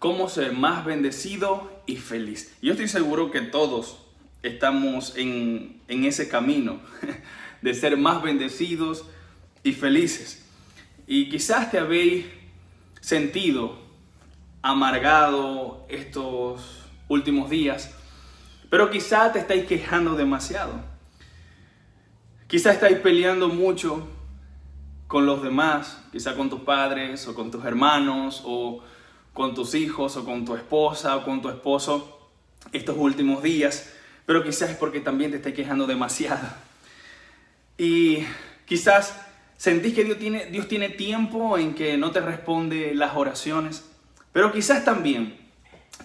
cómo ser más bendecido y feliz. Yo estoy seguro que todos estamos en, en ese camino de ser más bendecidos y felices. Y quizás te habéis sentido amargado estos últimos días, pero quizás te estáis quejando demasiado. Quizás estáis peleando mucho con los demás, quizás con tus padres o con tus hermanos o con tus hijos o con tu esposa o con tu esposo estos últimos días, pero quizás es porque también te estáis quejando demasiado. Y quizás sentís que Dios tiene, Dios tiene tiempo en que no te responde las oraciones, pero quizás también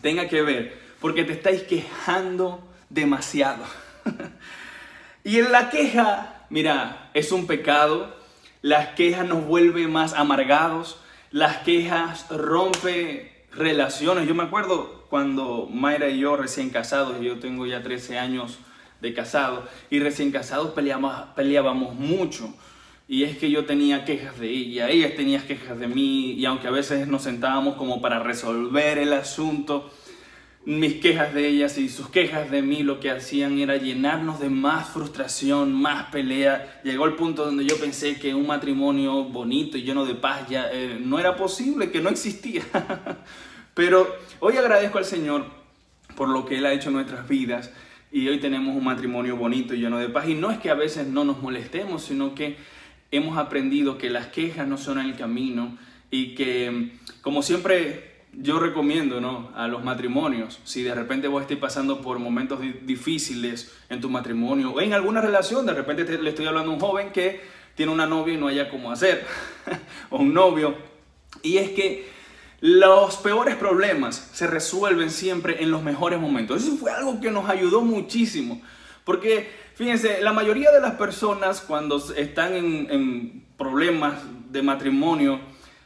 tenga que ver porque te estáis quejando demasiado. y en la queja, mira, es un pecado. Las quejas nos vuelven más amargados. Las quejas rompe relaciones. Yo me acuerdo cuando Mayra y yo recién casados, yo tengo ya 13 años de casado, y recién casados peleábamos, peleábamos mucho. Y es que yo tenía quejas de ella, ella tenía quejas de mí, y aunque a veces nos sentábamos como para resolver el asunto, mis quejas de ellas y sus quejas de mí lo que hacían era llenarnos de más frustración, más pelea. Llegó el punto donde yo pensé que un matrimonio bonito y lleno de paz ya eh, no era posible, que no existía. Pero hoy agradezco al Señor por lo que Él ha hecho en nuestras vidas y hoy tenemos un matrimonio bonito y lleno de paz. Y no es que a veces no nos molestemos, sino que hemos aprendido que las quejas no son el camino y que, como siempre yo recomiendo ¿no? a los matrimonios, si de repente vos estés pasando por momentos difíciles en tu matrimonio o en alguna relación, de repente le estoy hablando a un joven que tiene una novia y no haya cómo hacer, o un novio, y es que los peores problemas se resuelven siempre en los mejores momentos. Eso fue algo que nos ayudó muchísimo. Porque, fíjense, la mayoría de las personas cuando están en, problemas de matrimonio,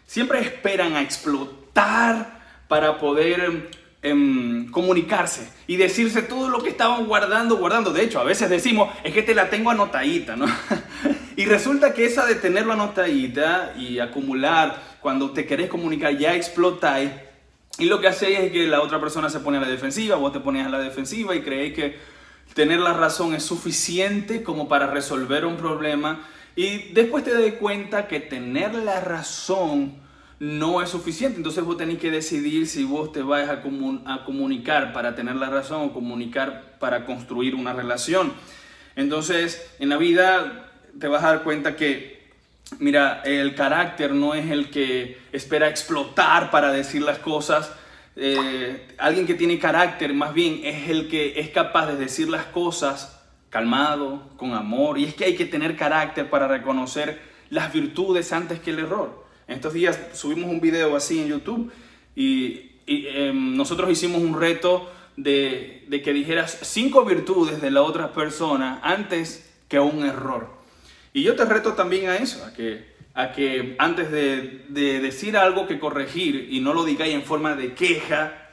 siempre esperan a explotar para poder em, comunicarse y decirse todo lo que estaban guardando, guardando. De hecho, a veces decimos, es que te la tengo anotadita, ¿no? y resulta que esa de tenerlo anotadita y acumular cuando te querés comunicar ya explotáis y lo que hacéis es que la otra persona se pone a la defensiva, vos te pones a la defensiva y creéis que tener la razón es suficiente como para resolver un problema y después te das cuenta que tener la razón no es suficiente. Entonces vos tenés que decidir si vos te vas a, a comunicar para tener la razón o comunicar para construir una relación. Entonces en la vida te vas a dar cuenta que Mira, el carácter no es el que espera explotar para decir las cosas. Eh, alguien que tiene carácter más bien es el que es capaz de decir las cosas calmado, con amor. Y es que hay que tener carácter para reconocer las virtudes antes que el error. Estos días subimos un video así en YouTube y, em, nosotros hicimos un reto de, de que dijeras cinco virtudes de la otra persona antes que un error. Y yo te reto también a eso, a que, antes de, decir algo que corregir y no lo digáis en forma de queja,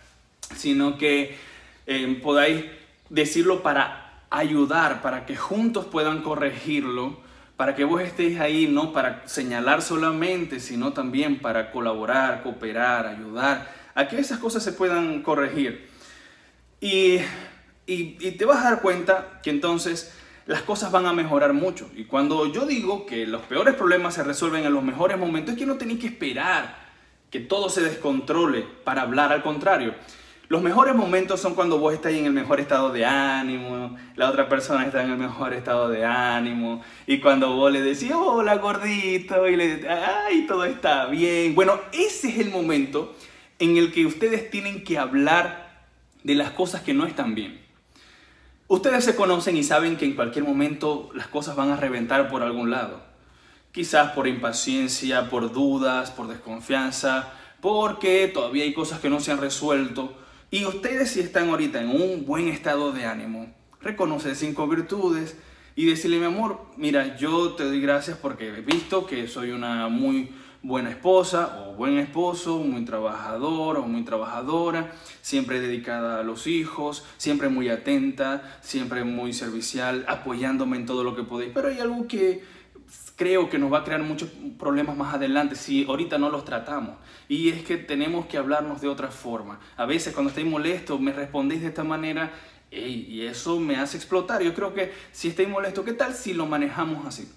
sino que eh, podáis decirlo para ayudar, para que juntos puedan corregirlo, para que vos estéis ahí no para señalar solamente, sino también para colaborar, cooperar, ayudar, a que esas cosas se puedan corregir. Y, y, te vas a dar cuenta que entonces las cosas van a mejorar mucho. Y cuando yo digo que los peores problemas se resuelven en los mejores momentos, es que no tenéis que esperar que todo se descontrole para hablar, al contrario. Los mejores momentos son cuando vos estás en el mejor estado de ánimo, la otra persona está en el mejor estado de ánimo, y cuando vos le decís, hola gordito, y le ay, todo está bien. Bueno, ese es el momento en el que ustedes tienen que hablar de las cosas que no están bien. Ustedes se conocen y saben que en cualquier momento las cosas van a reventar por algún lado. Quizás por impaciencia, por dudas, por desconfianza, porque todavía hay cosas que no se han resuelto. Y ustedes si están ahorita en un buen estado de ánimo, reconocer cinco virtudes y decirle, mi amor, mira, yo te doy gracias porque he visto que soy una muy buena esposa o buen esposo, muy trabajador o muy trabajadora, siempre dedicada a los hijos, siempre muy atenta, siempre muy servicial, apoyándome en todo lo que podéis. Pero hay algo que creo que nos va a crear muchos problemas más adelante si ahorita no los tratamos. Y es que tenemos que hablarnos de otra forma. A veces cuando estoy molesto me respondéis de esta manera y eso me hace explotar. Yo creo que si estoy molesto, ¿qué tal si lo manejamos así?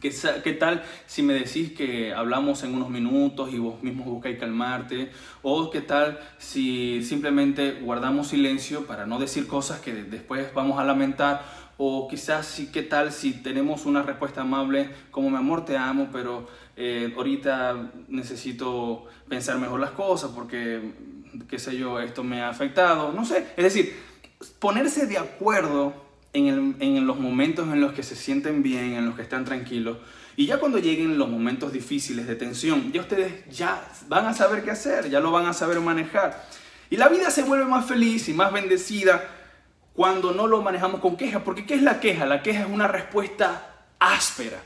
¿Qué, ¿Qué, tal si me decís que hablamos en unos minutos y vos mismo buscáis calmarte? ¿O qué tal si simplemente guardamos silencio para no decir cosas que después vamos a lamentar? O quizás sí, ¿qué tal si tenemos una respuesta amable como mi amor te amo, pero eh, ahorita necesito pensar mejor las cosas porque, qué sé yo, esto me ha afectado? No sé, es decir, ponerse de acuerdo en, los momentos en los que se sienten bien, en los que están tranquilos. Y ya cuando lleguen los momentos difíciles de tensión, ya ustedes ya van a saber qué hacer, ya lo van a saber manejar. Y la vida se vuelve más feliz y más bendecida cuando no lo manejamos con queja. Porque ¿qué es la queja? La queja es una respuesta áspera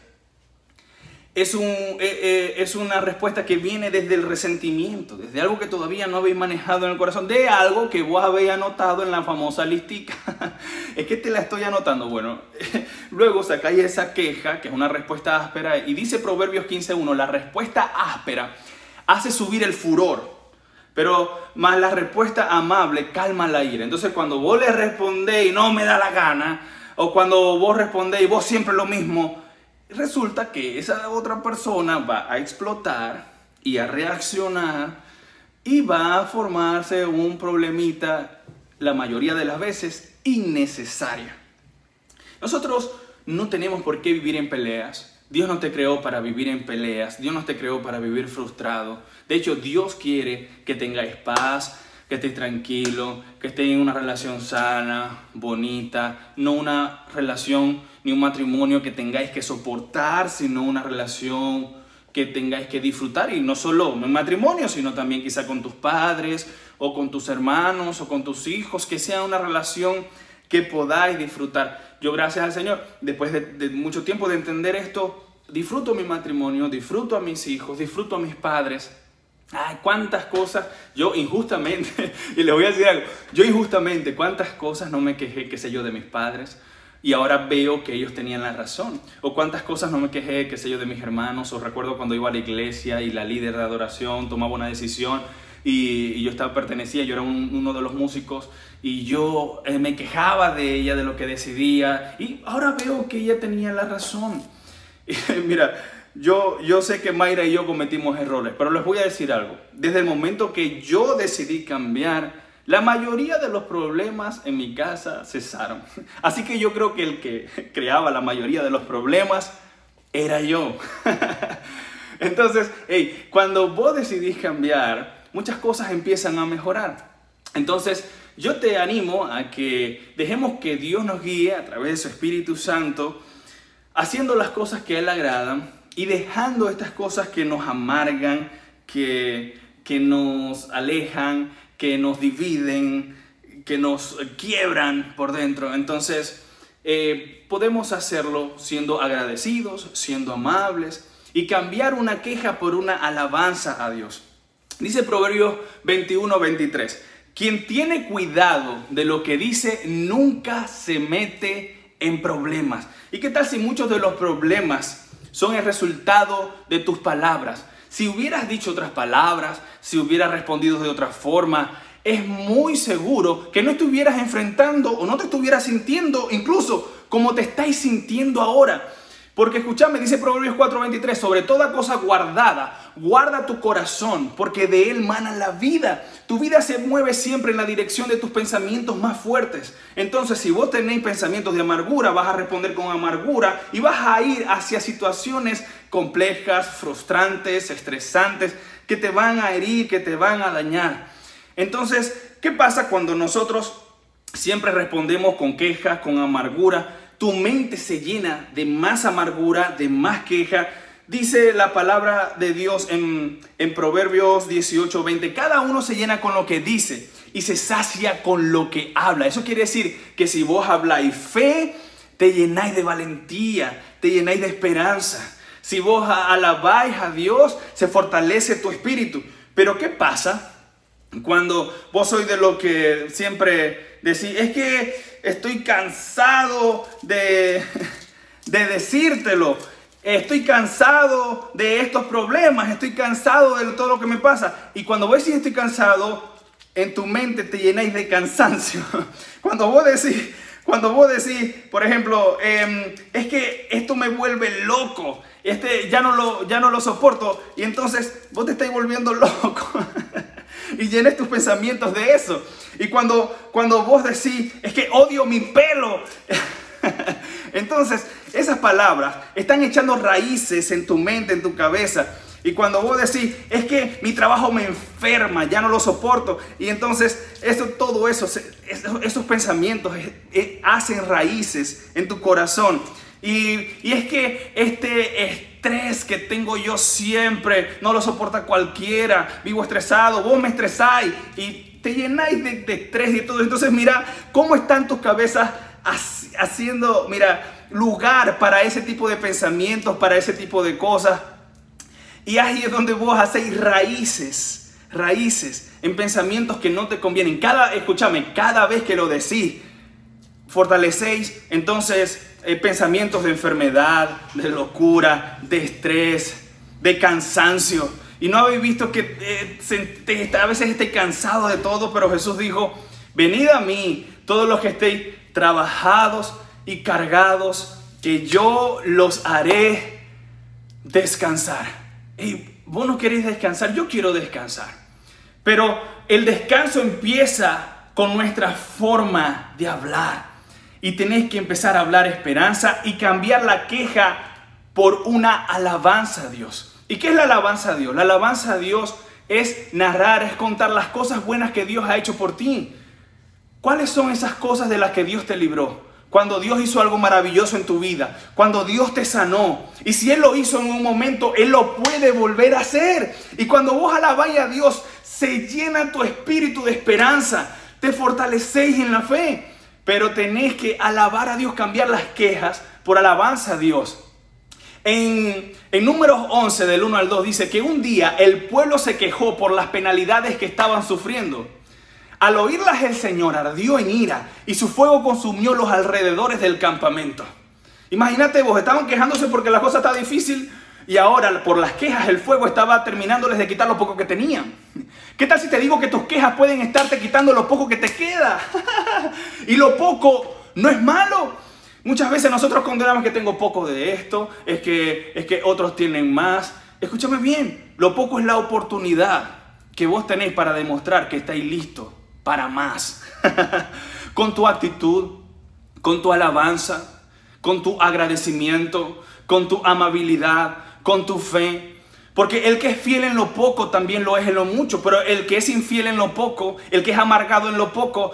es, un, eh, eh, es una respuesta que viene desde el resentimiento, desde algo que todavía no habéis manejado en el corazón, de algo que vos habéis anotado en la famosa listica. es que te la estoy anotando. Bueno, luego sacáis esa queja, que es una respuesta áspera, y dice Proverbios 15.1, la respuesta áspera hace subir el furor. Pero más la respuesta amable calma la ira. Entonces cuando vos le respondéis no me da la gana, o cuando vos respondéis vos siempre lo mismo, resulta que esa otra persona va a explotar y a reaccionar y va a formarse un problemita la mayoría de las veces innecesaria. Nosotros no tenemos por qué vivir en peleas. Dios no te creó para vivir en peleas. Dios no te creó para vivir frustrado. De hecho, Dios quiere que tengáis paz, que estés tranquilo, que estés en una relación sana, bonita, no una relación ni un matrimonio que tengáis que soportar, sino una relación que tengáis que disfrutar y no solo en matrimonio, sino también quizá con tus padres o con tus hermanos o con tus hijos, que sea una relación que podáis disfrutar. Yo gracias al Señor, después de, mucho tiempo de entender esto, disfruto mi matrimonio, disfruto a mis hijos, disfruto a mis padres, Ay, cuántas cosas, yo injustamente, y le voy a decir algo, yo injustamente, cuántas cosas no me quejé, qué sé yo, de mis padres, y ahora veo que ellos tenían la razón. O cuántas cosas no me quejé, qué sé yo, de mis hermanos, o recuerdo cuando iba a la iglesia y la líder de adoración tomaba una decisión y, yo estaba, pertenecía, yo era uno de los músicos, y yo eh, me quejaba de ella, de lo que decidía, y ahora veo que ella tenía la razón. mira, yo, yo sé que Mayra y yo cometimos errores, pero les voy a decir algo. Desde el momento que yo decidí cambiar, la mayoría de los problemas en mi casa cesaron. Así que yo creo que el que creaba la mayoría de los problemas era yo. Entonces, hey, cuando vos decidís cambiar, muchas cosas empiezan a mejorar. Entonces, yo te animo a que dejemos que Dios nos guíe a través de su Espíritu Santo, haciendo las cosas que a Él agradan y dejando estas cosas que nos amargan, que, que nos alejan, que nos dividen, que nos quiebran por dentro. Entonces, eh, podemos hacerlo siendo agradecidos, siendo amables y cambiar una queja por una alabanza a Dios. Dice Proverbios 21, 23. Quien tiene cuidado de lo que dice nunca se mete en problemas. ¿Y qué tal si muchos de los problemas son el resultado de tus palabras. Si hubieras dicho otras palabras, si hubieras respondido de otra forma, es muy seguro que no estuvieras enfrentando o no te estuvieras sintiendo incluso como te estáis sintiendo ahora. Porque escúchame, dice Proverbios 4:23, sobre toda cosa guardada, guarda tu corazón, porque de él mana la vida. Tu vida se mueve siempre en la dirección de tus pensamientos más fuertes. Entonces, si vos tenéis pensamientos de amargura, vas a responder con amargura y vas a ir hacia situaciones complejas, frustrantes, estresantes, que te van a herir, que te van a dañar. Entonces, ¿qué pasa cuando nosotros siempre respondemos con quejas, con amargura? Tu mente se llena de más amargura, de más queja. Dice la palabra de Dios en, en Proverbios 18, 20, cada uno se llena con lo que dice y se sacia con lo que habla. Eso quiere decir que si vos habláis fe, te llenáis de valentía, te llenáis de esperanza. Si vos alabáis a Dios, se fortalece tu espíritu. Pero ¿qué pasa cuando vos sois de lo que siempre decís? Es que estoy cansado de, de decírtelo. estoy cansado de estos problemas, estoy cansado de todo lo que me pasa. Y cuando vos decís estoy cansado, en tu mente te llenáis de cansancio. Cuando vos decís, cuando vos decís, por ejemplo, em, es que esto me vuelve loco, este, ya, no lo, ya no lo soporto, y entonces vos te estás volviendo loco. Y llenes tus pensamientos de eso. Y cuando, cuando vos decís, es que odio mi pelo, entonces esas palabras están echando raíces en tu mente, en tu cabeza. Y cuando vos decís, es que mi trabajo me enferma, ya no lo soporto. Y entonces eso, todo eso, esos pensamientos eh, eh, hacen raíces en tu corazón. Y, y, es que este estrés que tengo yo siempre no lo soporta cualquiera. Vivo estresado, vos me estresáis y te llenáis de, de estrés y todo. Entonces mira cómo están tus cabezas haciendo, mira, lugar para ese tipo de pensamientos, para ese tipo de cosas. Y ahí es donde vos hacéis raíces, raíces en pensamientos que no te convienen. Cada, escúchame, cada vez que lo decís, fortalecéis entonces eh, pensamientos de enfermedad, de locura, de estrés, de cansancio. Y no habéis visto que eh, a veces esté cansado de todo, pero Jesús dijo, venid a mí, todos los que estéis trabajados y cargados, que yo los haré descansar. Y vos no queréis descansar, yo quiero descansar. Pero el descanso empieza con nuestra forma de hablar. Y tenés que empezar a hablar esperanza y cambiar la queja por una alabanza a Dios. ¿Y qué es la alabanza a Dios? La alabanza a Dios es narrar, es contar las cosas buenas que Dios ha hecho por ti. ¿Cuáles son esas cosas de las que Dios te libró? Cuando Dios hizo algo maravilloso en tu vida, cuando Dios te sanó. Y si Él lo hizo en un momento, Él lo puede volver a hacer. Y cuando vos alabáis a Dios, se llena tu espíritu de esperanza, te fortalecéis en la fe. Pero tenés que alabar a Dios, cambiar las quejas por alabanza a Dios. En, en números 11 del 1 al 2 dice que un día el pueblo se quejó por las penalidades que estaban sufriendo. Al oírlas el Señor ardió en ira y su fuego consumió los alrededores del campamento. Imagínate vos, estaban quejándose porque la cosa está difícil y ahora por las quejas el fuego estaba terminándoles de quitar lo poco que tenían. ¿Qué tal si te digo que tus quejas pueden estarte quitando lo poco que te queda? y lo poco no es malo. Muchas veces nosotros condenamos que tengo poco de esto, es que, es que otros tienen más. Escúchame bien, lo poco es la oportunidad que vos tenéis para demostrar que estáis listos para más. con tu actitud, con tu alabanza, con tu agradecimiento, con tu amabilidad, con tu fe. Porque el que es fiel en lo poco también lo es en lo mucho, pero el que es infiel en lo poco, el que es amargado en lo poco,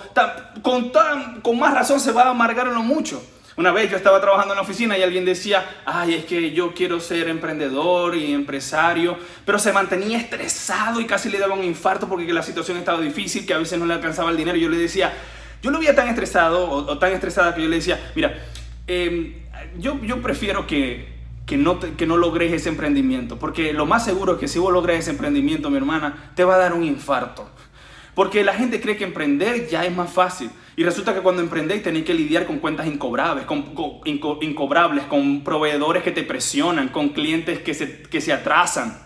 con, más razón se va a amargar en lo mucho. Una vez yo estaba trabajando en la oficina y alguien decía, ay, es que yo quiero ser emprendedor y empresario, pero se mantenía estresado y casi le daba un infarto porque la situación estaba difícil, que a veces no le alcanzaba el dinero. Yo le decía, yo lo veía tan estresado o, tan estresada que yo le decía, mira, em, yo prefiero que, que no, que no logres ese emprendimiento, porque lo más seguro es que si vos logras ese emprendimiento, mi hermana, te va a dar un infarto. Porque la gente cree que emprender ya es más fácil. Y resulta que cuando emprendéis tenéis que lidiar con cuentas incobrables, con, incobrables, con proveedores que te presionan, con clientes que se, que se atrasan,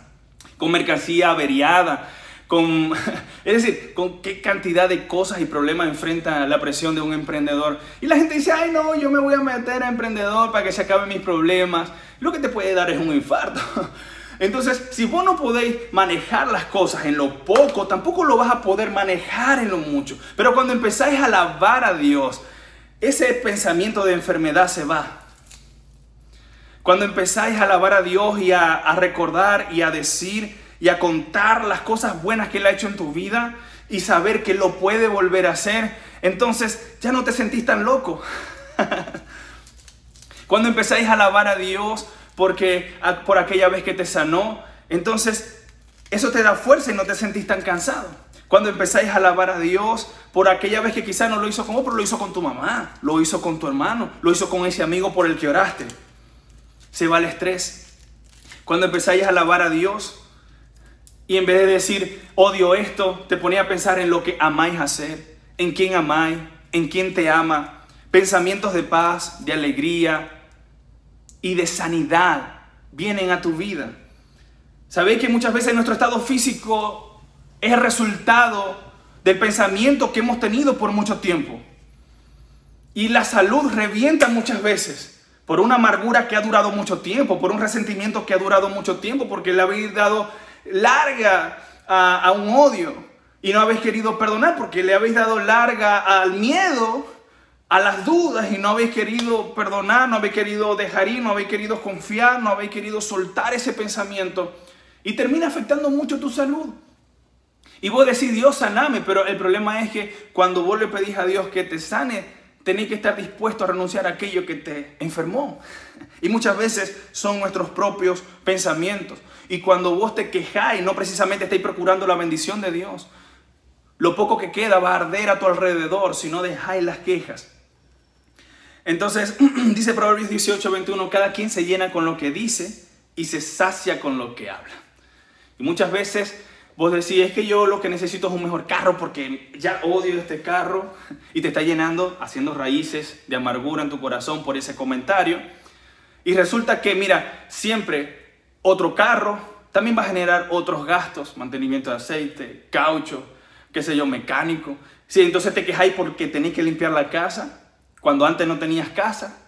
con mercancía averiada, con, es decir, con qué cantidad de cosas y problemas enfrenta la presión de un emprendedor. Y la gente dice, ay no, yo me voy a meter a emprendedor para que se acaben mis problemas. Lo que te puede dar es un infarto. Entonces, si vos no podéis manejar las cosas en lo poco, tampoco lo vas a poder manejar en lo mucho. Pero cuando empezáis a alabar a Dios, ese pensamiento de enfermedad se va. Cuando empezáis a alabar a Dios y a, recordar y a decir y a contar las cosas buenas que Él ha hecho en tu vida y saber que lo puede volver a hacer, entonces ya no te sentís tan loco. Cuando empezáis a alabar a Dios porque por aquella vez que te sanó, entonces eso te da fuerza y no te sentís tan cansado. Cuando empezáis a alabar a Dios por aquella vez que quizás no lo hizo con vos, pero lo hizo con tu mamá, lo hizo con tu hermano, lo hizo con ese amigo por el que oraste. Se va el estrés. Cuando empezáis a alabar a Dios y en vez de decir odio esto, te ponía a pensar en lo que amáis hacer, en quién amáis, en quién te ama, pensamientos de paz, de alegría, y de sanidad vienen a tu vida. Sabéis que muchas veces nuestro estado físico es el resultado del pensamiento que hemos tenido por mucho tiempo. Y la salud revienta muchas veces por una amargura que ha durado mucho tiempo, por un resentimiento que ha durado mucho tiempo, porque le habéis dado larga a, un odio y no habéis querido perdonar, porque le habéis dado larga al miedo, a las dudas y no habéis querido perdonar, no habéis querido dejar ir, no habéis querido confiar, no habéis querido soltar ese pensamiento y termina afectando mucho tu salud. Y vos decís, Dios, saname, pero el problema es que cuando vos le pedís a Dios que te sane, tenéis que estar dispuesto a renunciar a aquello que te enfermó. Y muchas veces son nuestros propios pensamientos. Y cuando vos te quejáis, no precisamente estáis procurando la bendición de Dios. Lo poco que queda va a arder a tu alrededor si no dejáis las quejas. Entonces, dice Proverbios 18, 21, cada quien se llena con lo que dice y se sacia con lo que habla. Y muchas veces vos decís, es que yo lo que necesito es un mejor carro porque ya odio este carro y te está llenando, haciendo raíces de amargura en tu corazón por ese comentario. Y resulta que, mira, siempre otro carro también va a generar otros gastos, mantenimiento de aceite, caucho, qué sé yo, mecánico. Sí, entonces te quejáis porque tenéis que limpiar la casa cuando antes no tenías casa.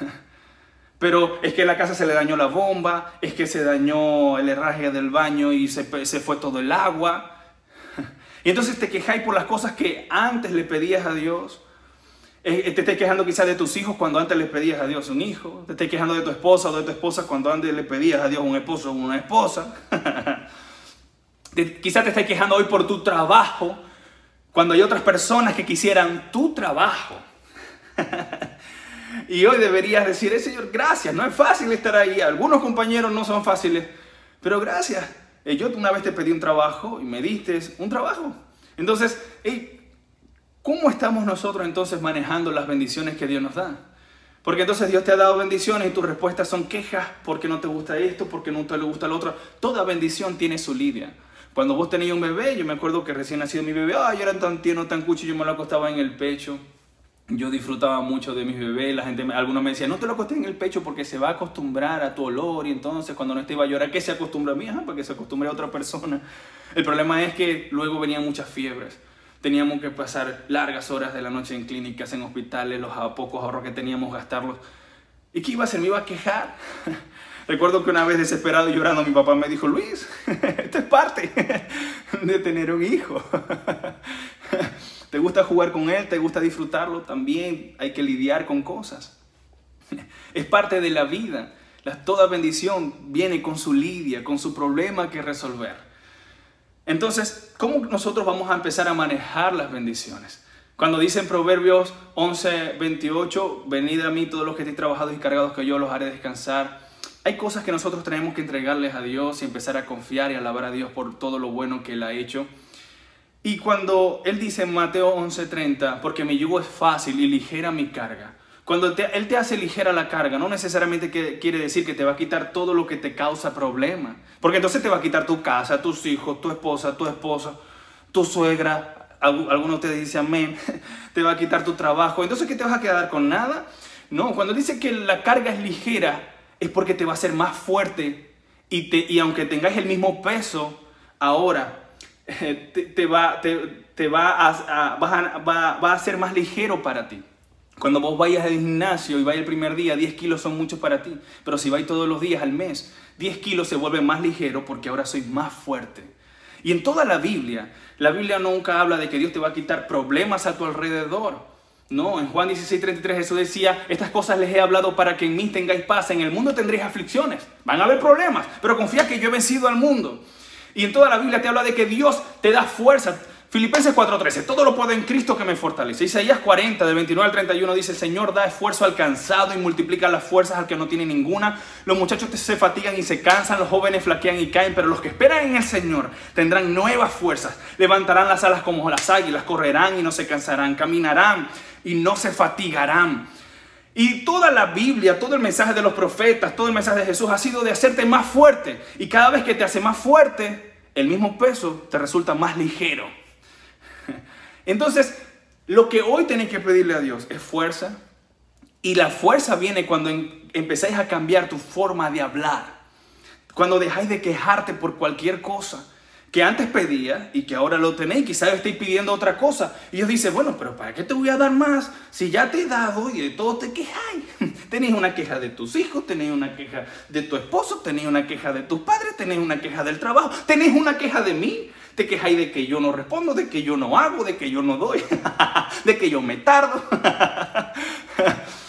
Pero es que la casa se le dañó la bomba, es que se dañó el herraje del baño y se, fue todo el agua. Y entonces te quejáis por las cosas que antes le pedías a Dios. Eh, eh, te estás quejando quizás de tus hijos cuando antes le pedías a Dios un hijo. Te estás quejando de tu esposa o de tu esposa cuando antes le pedías a Dios un esposo o una esposa. quizás te estás quejando hoy por tu trabajo cuando hay otras personas que quisieran tu trabajo. y hoy deberías decir, eh, Señor, gracias, no es fácil estar ahí. Algunos compañeros no son fáciles, pero gracias. Yo una vez te pedí un trabajo y me diste un trabajo. Entonces, ¿cómo estamos nosotros entonces manejando las bendiciones que Dios nos da? Porque entonces Dios te ha dado bendiciones y tus respuestas son quejas porque no te gusta esto, porque no te gusta lo otro. Toda bendición tiene su lidia. Cuando vos tenías un bebé, yo me acuerdo que recién nacido mi bebé, ay, yo era tan tierno, tan cucho, yo me lo acostaba en el pecho yo disfrutaba mucho de mis bebés, la gente, algunos me decían, no te lo acostes en el pecho porque se va a acostumbrar a tu olor y entonces cuando no esté iba a llorar, ¿qué se acostumbra a mí? Ajá, porque se acostumbre a otra persona. El problema es que luego venían muchas fiebres. Teníamos que pasar largas horas de la noche en clínicas, en hospitales, los pocos ahorros que teníamos gastarlos. ¿Y qué iba a hacer? ¿Me iba a quejar? Recuerdo que una vez desesperado y llorando mi papá me dijo, Luis, esto es parte de tener un hijo. ¿Te gusta jugar con él? ¿Te gusta disfrutarlo? También hay que lidiar con cosas. Es parte de la vida. toda bendición viene con su lidia, con su problema que resolver. Entonces, ¿cómo nosotros vamos a empezar a manejar las bendiciones? Cuando dicen Proverbios 11, 28, venid a mí todos los que estéis trabajados y cargados, que yo los haré descansar. Hay cosas que nosotros tenemos que entregarles a Dios y empezar a confiar y alabar a Dios por todo lo bueno que Él ha hecho. Y cuando Él dice en Mateo 11:30, porque mi yugo es fácil y ligera mi carga, cuando Él te hace ligera la carga, no necesariamente quiere decir que te va a quitar todo lo que te causa problema, porque entonces te va a quitar tu casa, tus hijos, tu esposa, tu esposa, tu suegra, algunos ustedes dicen amén, te va a quitar tu trabajo, entonces ¿qué te vas a quedar con nada? No, cuando dice que la carga es ligera, es porque te va a hacer más fuerte y, te, aunque tengáis el mismo peso ahora, te, te, va, a, va, a, ser más ligero para ti. Cuando vos vayas al gimnasio y vayas el primer día, 10 kilos son muchos para ti. Pero si vais todos los días al mes, 10 kilos se vuelve más ligero porque ahora soy más fuerte. Y en toda la Biblia, la Biblia nunca habla de que Dios te va a quitar problemas a tu alrededor. No, en Juan 16, 33 Jesús decía, estas cosas les he hablado para que en mí tengáis paz. En el mundo tendréis aflicciones, van a haber problemas, pero confía que yo he vencido al mundo. Y en toda la Biblia te habla de que Dios te da fuerza. Filipenses 4:13, todo lo puedo en Cristo que me fortalece. Isaías 40, del 29 al 31 dice, el Señor da esfuerzo al cansado y multiplica las fuerzas al que no tiene ninguna. Los muchachos se fatigan y se cansan, los jóvenes flaquean y caen, pero los que esperan en el Señor tendrán nuevas fuerzas. Levantarán las alas como las águilas, correrán y no se cansarán, caminarán y no se fatigarán. Y toda la Biblia, todo el mensaje de los profetas, todo el mensaje de Jesús ha sido de hacerte más fuerte. Y cada vez que te hace más fuerte, el mismo peso te resulta más ligero. Entonces, lo que hoy tenéis que pedirle a Dios es fuerza. Y la fuerza viene cuando empezáis a cambiar tu forma de hablar. Cuando dejáis de quejarte por cualquier cosa que antes pedía y que ahora lo tenéis, quizás estéis pidiendo otra cosa. Y Dios dice, bueno, pero ¿para qué te voy a dar más si ya te he dado y de todo te quejáis? tenéis una queja de tus hijos, tenéis una queja de tu esposo, tenéis una queja de tus padres, tenéis una queja del trabajo, tenéis una queja de mí. Te quejáis de que yo no respondo, de que yo no hago, de que yo no doy, de que yo me tardo.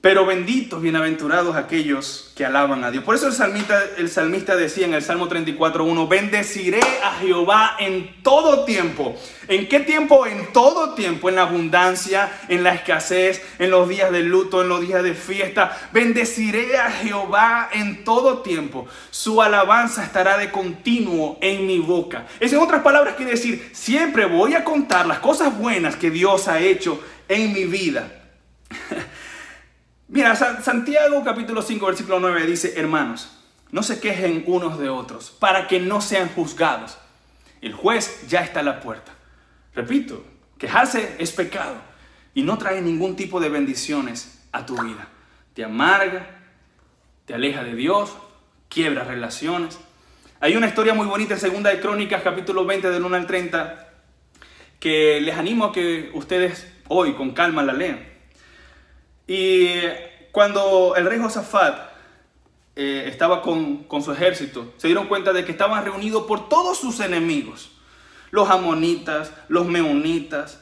Pero benditos, bienaventurados aquellos que alaban a Dios. Por eso el salmista, el salmista decía en el Salmo 34.1, bendeciré a Jehová en todo tiempo. ¿En qué tiempo? En todo tiempo, en la abundancia, en la escasez, en los días de luto, en los días de fiesta. Bendeciré a Jehová en todo tiempo. Su alabanza estará de continuo en mi boca. Es en otras palabras quiere decir, siempre voy a contar las cosas buenas que Dios ha hecho en mi vida. Mira, Santiago capítulo 5 versículo 9 dice, hermanos, no se quejen unos de otros para que no sean juzgados. El juez ya está a la puerta. Repito, quejarse es pecado y no trae ningún tipo de bendiciones a tu vida. Te amarga, te aleja de Dios, quiebra relaciones. Hay una historia muy bonita en Segunda de Crónicas, capítulo 20, del 1 al 30, que les animo a que ustedes hoy con calma la lean. Y cuando el rey Josafat eh, estaba con, con su ejército, se dieron cuenta de que estaban reunidos por todos sus enemigos, los amonitas, los meonitas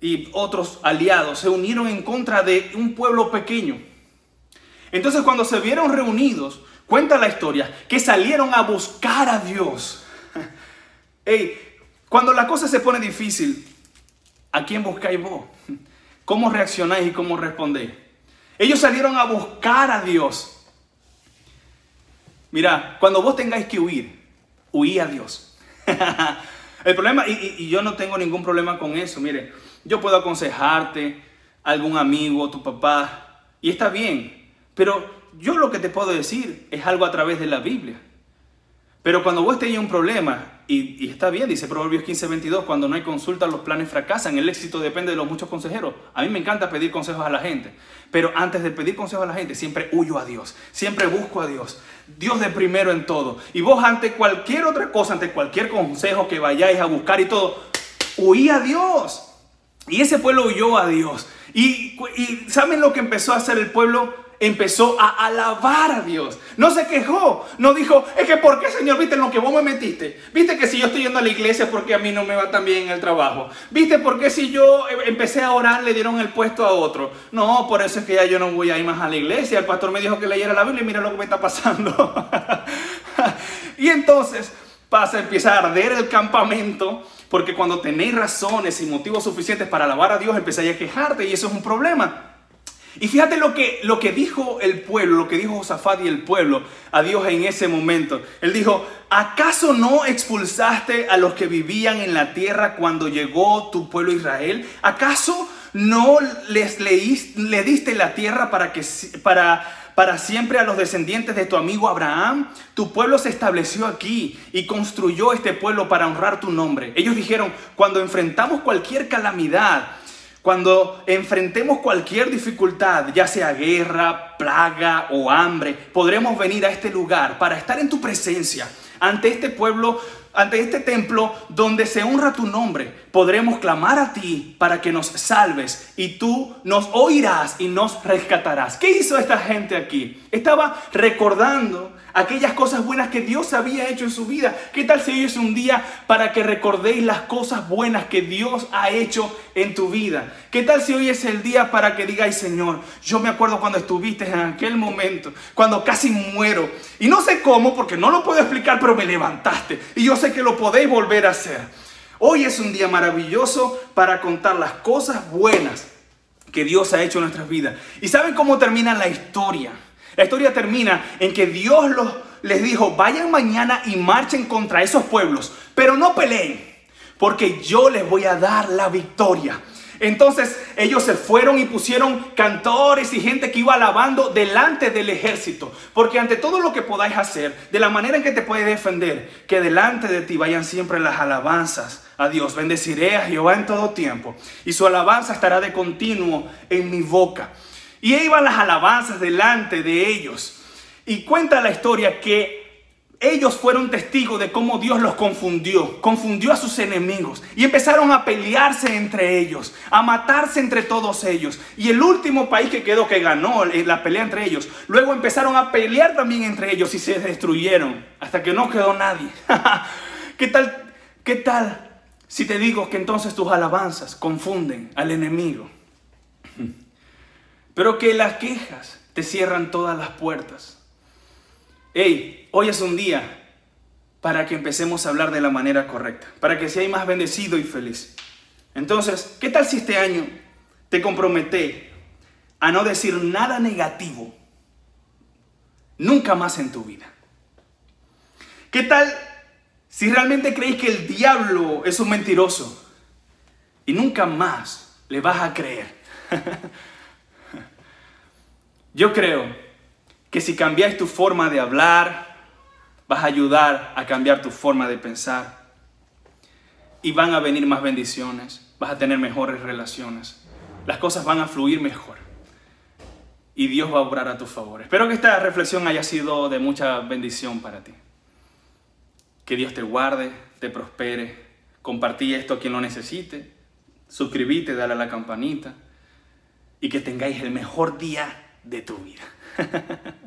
y otros aliados, se unieron en contra de un pueblo pequeño. Entonces cuando se vieron reunidos, cuenta la historia, que salieron a buscar a Dios. Hey, cuando la cosa se pone difícil, ¿a quién buscáis vos? ¿Cómo reaccionáis y cómo respondéis? Ellos salieron a buscar a Dios. Mira, cuando vos tengáis que huir, huí a Dios. El problema, y, yo no tengo ningún problema con eso, mire, yo puedo aconsejarte, algún amigo, tu papá, y está bien, pero yo lo que te puedo decir es algo a través de la Biblia. Pero cuando vos tenés un problema, y, está bien, dice Proverbios 15, 22, cuando no hay consulta los planes fracasan, el éxito depende de los muchos consejeros. A mí me encanta pedir consejos a la gente, pero antes de pedir consejos a la gente, siempre huyo a Dios, siempre busco a Dios. Dios de primero en todo. Y vos ante cualquier otra cosa, ante cualquier consejo que vayáis a buscar y todo, huí a Dios. Y ese pueblo huyó a Dios. Y, y ¿saben lo que empezó a hacer el pueblo? Empezó a alabar a Dios. No se quejó, no dijo, es que ¿por qué Señor? ¿Viste en lo que vos me metiste? ¿Viste que si yo estoy yendo a la iglesia porque a mí no me va tan bien en el trabajo? ¿Viste por qué si yo eh, empecé a orar le dieron el puesto a otro? No, por eso es que ya yo no voy a ir más a la iglesia. El pastor me dijo que leyera la Biblia y mira lo que me está pasando. y entonces pasa, empieza a arder el campamento. Porque cuando tenéis razones y motivos suficientes para alabar a Dios, empezáis a quejarte y eso es un problema. Y fíjate lo que, lo que dijo el pueblo, lo que dijo Josafat y el pueblo a Dios en ese momento. Él dijo, ¿acaso no expulsaste a los que vivían en la tierra cuando llegó tu pueblo Israel? ¿Acaso no les le diste la tierra para, que, para, para siempre a los descendientes de tu amigo Abraham? Tu pueblo se estableció aquí y construyó este pueblo para honrar tu nombre. Ellos dijeron, cuando enfrentamos cualquier calamidad, cuando enfrentemos cualquier dificultad, ya sea guerra, plaga o hambre, podremos venir a este lugar para estar en tu presencia, ante este pueblo, ante este templo donde se honra tu nombre. Podremos clamar a ti para que nos salves y tú nos oirás y nos rescatarás. ¿Qué hizo esta gente aquí? Estaba recordando aquellas cosas buenas que Dios había hecho en su vida. ¿Qué tal si hoy es un día para que recordéis las cosas buenas que Dios ha hecho en tu vida? ¿Qué tal si hoy es el día para que digáis, Señor, yo me acuerdo cuando estuviste en aquel momento, cuando casi muero, y no sé cómo, porque no lo puedo explicar, pero me levantaste, y yo sé que lo podéis volver a hacer. Hoy es un día maravilloso para contar las cosas buenas que Dios ha hecho en nuestras vidas. ¿Y saben cómo termina la historia? La historia termina en que Dios los, les dijo, vayan mañana y marchen contra esos pueblos, pero no peleen, porque yo les voy a dar la victoria. Entonces ellos se fueron y pusieron cantores y gente que iba alabando delante del ejército. Porque ante todo lo que podáis hacer, de la manera en que te puedes defender, que delante de ti vayan siempre las alabanzas a Dios. Bendeciré a Jehová en todo tiempo y su alabanza estará de continuo en mi boca. Y iban las alabanzas delante de ellos. Y cuenta la historia que ellos fueron testigos de cómo Dios los confundió, confundió a sus enemigos y empezaron a pelearse entre ellos, a matarse entre todos ellos. Y el último país que quedó, que ganó la pelea entre ellos, luego empezaron a pelear también entre ellos y se destruyeron hasta que no quedó nadie. ¿Qué tal? ¿Qué tal si te digo que entonces tus alabanzas confunden al enemigo? Pero que las quejas te cierran todas las puertas. Hey, hoy es un día para que empecemos a hablar de la manera correcta, para que seas más bendecido y feliz. Entonces, ¿qué tal si este año te compromete a no decir nada negativo nunca más en tu vida? ¿Qué tal si realmente creéis que el diablo es un mentiroso y nunca más le vas a creer? Yo creo que si cambiáis tu forma de hablar, vas a ayudar a cambiar tu forma de pensar. Y van a venir más bendiciones, vas a tener mejores relaciones. Las cosas van a fluir mejor. Y Dios va a obrar a tu favor. Espero que esta reflexión haya sido de mucha bendición para ti. Que Dios te guarde, te prospere. Compartí esto a quien lo necesite. Suscríbete, dale a la campanita. Y que tengáis el mejor día de tu vida.